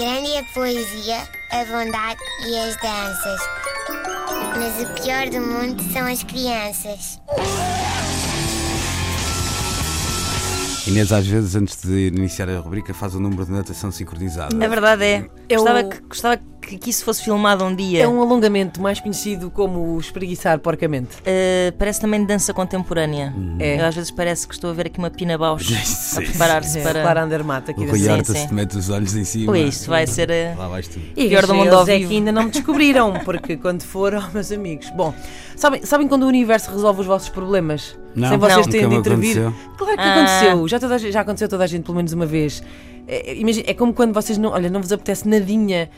Grande é a poesia, a bondade e as danças. Mas o pior do mundo são as crianças. Inês, às vezes, antes de iniciar a rubrica, faz o número de natação sincronizado. A verdade é. É Gostava, que, gostava que, que isso fosse filmado um dia. É um alongamento mais conhecido como espreguiçar porcamente. Uh, parece também dança contemporânea. É. Eu às vezes parece que estou a ver aqui uma Pina Bausch a preparar-se É, para. Clara Andermatt aqui O da Rui Sim, Horta sim. se te mete os olhos em cima. Ui, isto vai ser. uh, Lá vais tu. E Pior do mundo ao é vivo. que ainda não me descobriram, porque quando for, oh, meus amigos. Bom, sabem, sabem quando o universo resolve os vossos problemas? Não, sem vocês nunca terem de intervir? aconteceu. Claro que Ah. aconteceu. Já, toda já aconteceu a toda a gente pelo menos uma vez. É, imagina, é como quando vocês não, olha, não vos apetece nadinha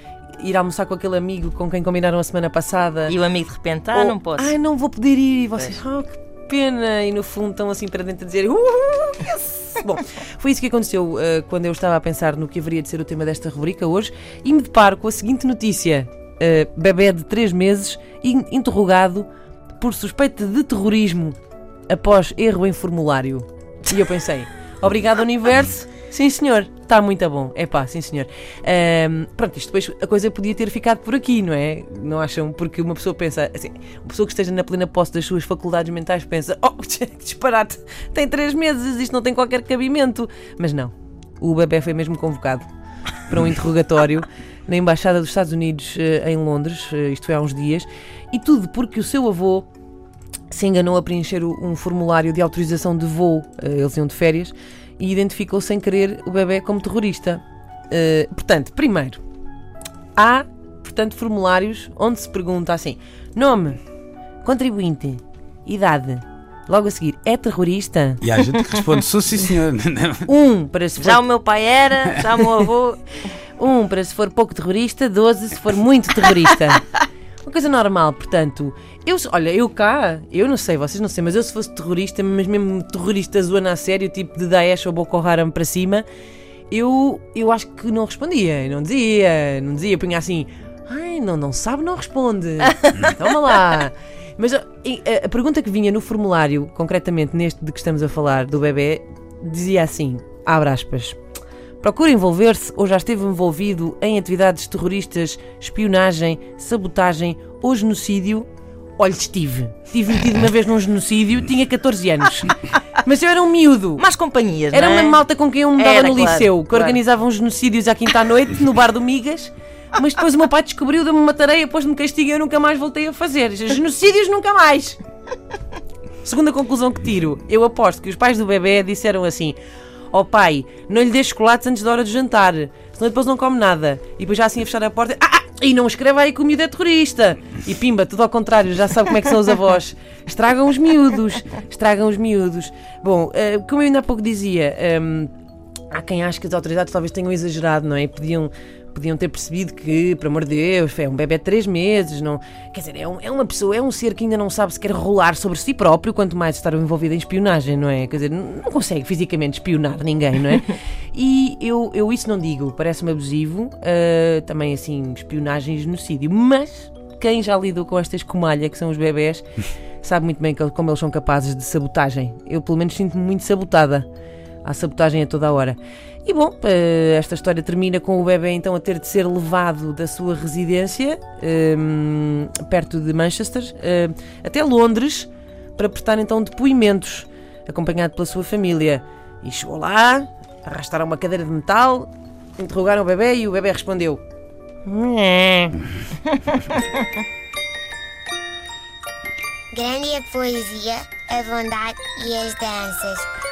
ir almoçar com aquele amigo com quem combinaram a semana passada. E o amigo de repente, ah, Ou, não posso. Ai, não vou poder ir. E vocês, ah, que pena. E no fundo estão assim para dentro a dizer, uh, yes! Bom, foi isso que aconteceu uh, quando eu estava a pensar no que haveria de ser o tema desta rubrica hoje e me deparo com a seguinte notícia: uh, bebê de 3 meses in- interrogado por suspeita de terrorismo após erro em formulário. E eu pensei, obrigado, universo. Sim, senhor, está muito bom. É pá, sim, senhor. Ahm, pronto, isto depois a coisa podia ter ficado por aqui, não é? Não acham? Porque uma pessoa pensa, assim, uma pessoa que esteja na plena posse das suas faculdades mentais pensa, oh, que disparate, tem três meses, isto não tem qualquer cabimento. Mas não, o bebê foi mesmo convocado para um interrogatório na Embaixada dos Estados Unidos eh, em Londres, eh, isto foi há uns dias, e tudo porque o seu avô se enganou a preencher um formulário de autorização de voo, eh, eles iam de férias, e identificou sem querer o bebê como terrorista. Eh, portanto, primeiro, há, portanto, formulários onde se pergunta assim: nome, contribuinte, idade. Logo a seguir, é terrorista? E há gente que responde, sou sim senhor. Um, para se Já for, o meu pai era, já o meu avô. um, para se for pouco terrorista, 12 se for muito terrorista. Uma coisa normal, portanto, eu, olha, eu cá, eu não sei, vocês não sei, mas eu se fosse terrorista, mas mesmo terrorista zona a sério, tipo de Daesh ou Boko Haram para cima, eu, eu acho que não respondia, não dizia, não dizia, punha assim, ai, não, não sabe, não responde, toma lá. Mas a, a- a pergunta que vinha no formulário, concretamente neste de que estamos a falar, do bebê, dizia assim, abre aspas, Procura envolver-se ou já esteve envolvido em atividades terroristas, espionagem, sabotagem ou genocídio? Olha, estive. Estive metido uma vez num genocídio, tinha 14 anos. Mas eu era um miúdo. Mais companhias, Era não é? uma malta com quem eu me dava Era, no claro, liceu, que claro. organizavam genocídios à quinta à noite, no bar do Migas. Mas depois o meu pai descobriu, deu-me uma tarefa, pôs-me castigo e eu nunca mais voltei a fazer. Genocídios nunca mais. Segunda conclusão que tiro, eu aposto que os pais do bebê disseram assim: oh pai, não lhe dê chocolates antes da hora do jantar, senão depois não come nada. E depois já assim a fechar a porta: Ah, ah e não escreva aí que o miúdo é terrorista. E pimba, tudo ao contrário, já sabe como é que são os avós. Estragam os miúdos, estragam os miúdos. Bom, eh, como eu ainda há pouco dizia, ehm, há quem ache que as autoridades talvez tenham exagerado, não é? Podiam, podiam ter percebido que, por amor de Deus, é um bebê de 3 meses, não. Quer dizer, é, um- é uma pessoa, é um ser que ainda não sabe se quer rolar sobre si próprio, quanto mais estar envolvido em espionagem, não é? Quer dizer, não consegue fisicamente espionar ninguém, não é? E eu, eu isso não digo, parece-me abusivo, ah, também assim, espionagem e genocídio, mas quem já lidou com esta escumalha que são os bebés sabe muito bem como eles são capazes de sabotagem. Eu, pelo menos, sinto-me muito sabotada. Há sabotagem a toda a hora. E bom, eh, esta história termina com o bebê então a ter de ser levado da sua residência, ehm, perto de Manchester, eh, até Londres, para prestar então depoimentos, acompanhado pela sua família. E chegou lá, arrastaram uma cadeira de metal, interrogaram o bebê e o bebê respondeu: Grande a poesia, a bondade e as danças.